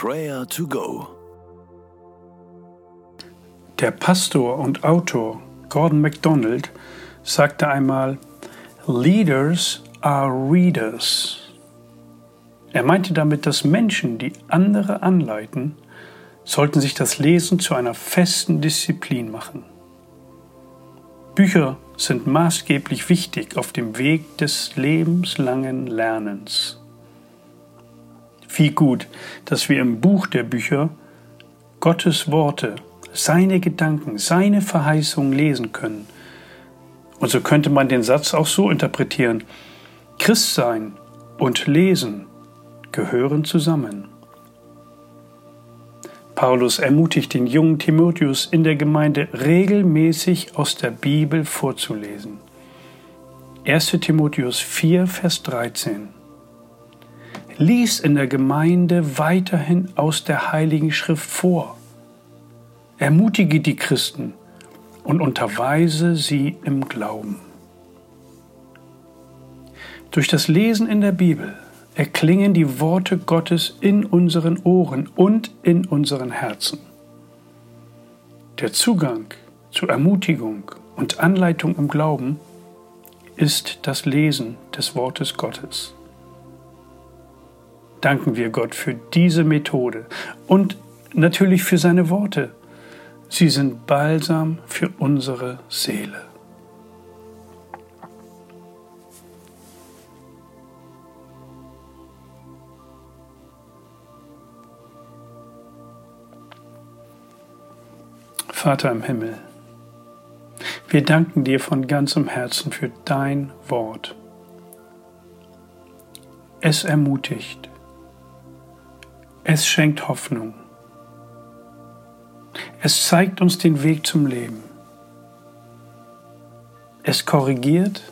Prayer to Go. Der Pastor und Autor Gordon MacDonald sagte einmal, Leaders are Readers. Er meinte damit, dass Menschen, die andere anleiten, sollten sich das Lesen zu einer festen Disziplin machen. Bücher sind maßgeblich wichtig auf dem Weg des lebenslangen Lernens. Wie gut, dass wir im Buch der Bücher Gottes Worte, seine Gedanken, seine Verheißungen lesen können. Und so könnte man den Satz auch so interpretieren. Christsein und Lesen gehören zusammen. Paulus ermutigt den jungen Timotheus in der Gemeinde regelmäßig aus der Bibel vorzulesen. 1 Timotheus 4, Vers 13. Lies in der Gemeinde weiterhin aus der Heiligen Schrift vor. Ermutige die Christen und unterweise sie im Glauben. Durch das Lesen in der Bibel erklingen die Worte Gottes in unseren Ohren und in unseren Herzen. Der Zugang zu Ermutigung und Anleitung im Glauben ist das Lesen des Wortes Gottes. Danken wir Gott für diese Methode und natürlich für seine Worte. Sie sind Balsam für unsere Seele. Vater im Himmel, wir danken dir von ganzem Herzen für dein Wort. Es ermutigt, es schenkt Hoffnung, es zeigt uns den Weg zum Leben, es korrigiert,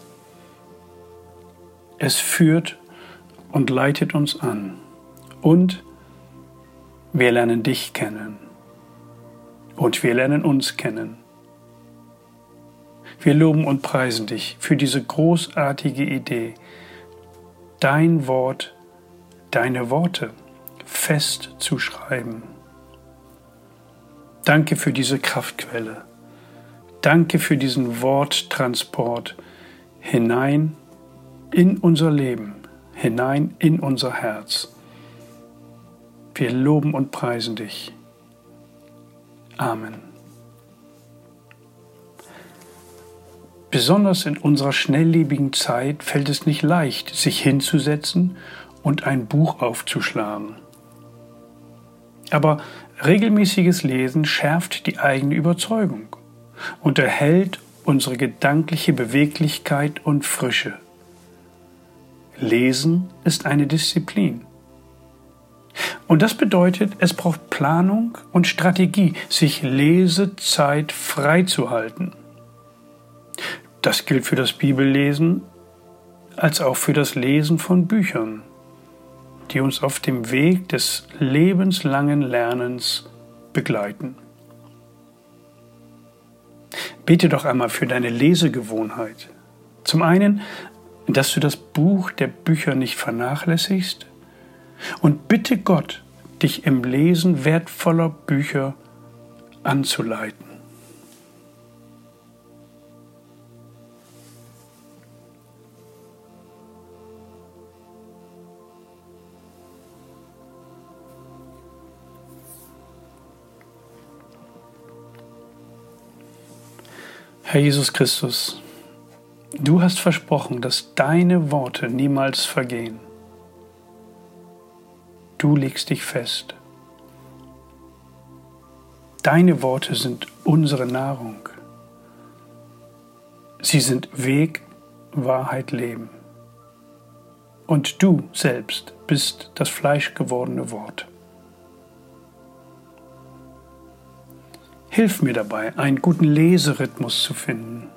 es führt und leitet uns an. Und wir lernen dich kennen. Und wir lernen uns kennen. Wir loben und preisen dich für diese großartige Idee, dein Wort, deine Worte fest zu schreiben. Danke für diese Kraftquelle. Danke für diesen Worttransport hinein in unser Leben, hinein in unser Herz. Wir loben und preisen dich. Amen. Besonders in unserer schnelllebigen Zeit fällt es nicht leicht, sich hinzusetzen und ein Buch aufzuschlagen. Aber regelmäßiges Lesen schärft die eigene Überzeugung und erhält unsere gedankliche Beweglichkeit und Frische. Lesen ist eine Disziplin. Und das bedeutet, es braucht Planung und Strategie, sich Lesezeit freizuhalten. Das gilt für das Bibellesen als auch für das Lesen von Büchern, die uns auf dem Weg des lebenslangen Lernens begleiten. Bete doch einmal für deine Lesegewohnheit. Zum einen, dass du das Buch der Bücher nicht vernachlässigst und bitte Gott, dich im Lesen wertvoller Bücher anzuleiten. Herr Jesus Christus, du hast versprochen, dass deine Worte niemals vergehen. Du legst dich fest. Deine Worte sind unsere Nahrung. Sie sind Weg, Wahrheit, Leben. Und du selbst bist das fleischgewordene Wort. Hilf mir dabei, einen guten Leserhythmus zu finden.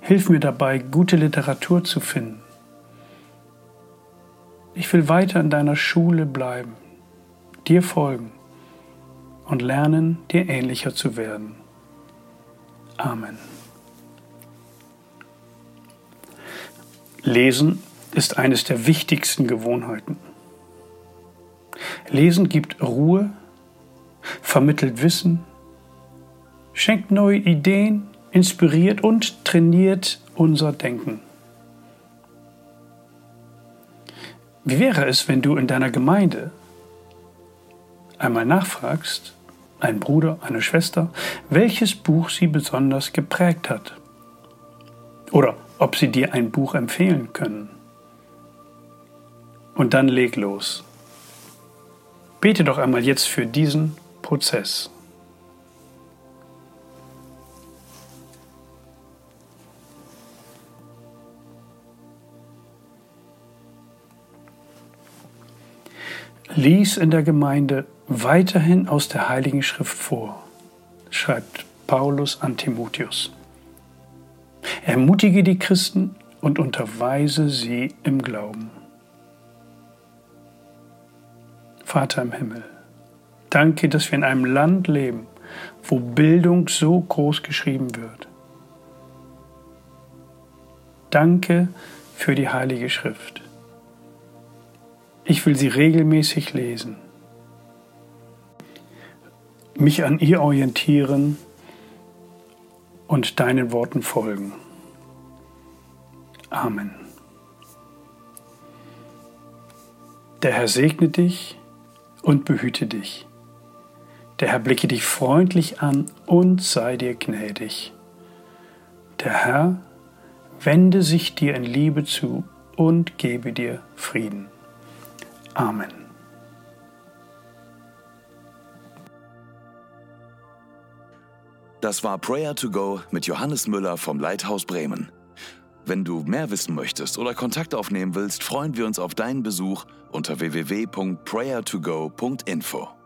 Hilf mir dabei, gute Literatur zu finden. Ich will weiter in deiner Schule bleiben, dir folgen und lernen, dir ähnlicher zu werden. Amen. Lesen ist eines der wichtigsten Gewohnheiten. Lesen gibt Ruhe, vermittelt Wissen, schenkt neue Ideen, inspiriert und trainiert unser Denken. Wie wäre es, wenn du in deiner Gemeinde einmal nachfragst, ein Bruder, eine Schwester, welches Buch sie besonders geprägt hat? Oder ob sie dir ein Buch empfehlen können? Und dann leg los. Bete doch einmal jetzt für diesen Prozess. Lies in der Gemeinde weiterhin aus der Heiligen Schrift vor, schreibt Paulus an Timotheus. Ermutige die Christen und unterweise sie im Glauben. Vater im Himmel, danke, dass wir in einem Land leben, wo Bildung so groß geschrieben wird. Danke für die Heilige Schrift. Ich will sie regelmäßig lesen, mich an ihr orientieren und deinen Worten folgen. Amen. Der Herr segne dich und behüte dich. Der Herr blicke dich freundlich an und sei dir gnädig. Der Herr wende sich dir in Liebe zu und gebe dir Frieden. Amen. Das war Prayer to Go mit Johannes Müller vom Leithaus Bremen. Wenn du mehr wissen möchtest oder Kontakt aufnehmen willst, freuen wir uns auf deinen Besuch unter www.prayertogo.info.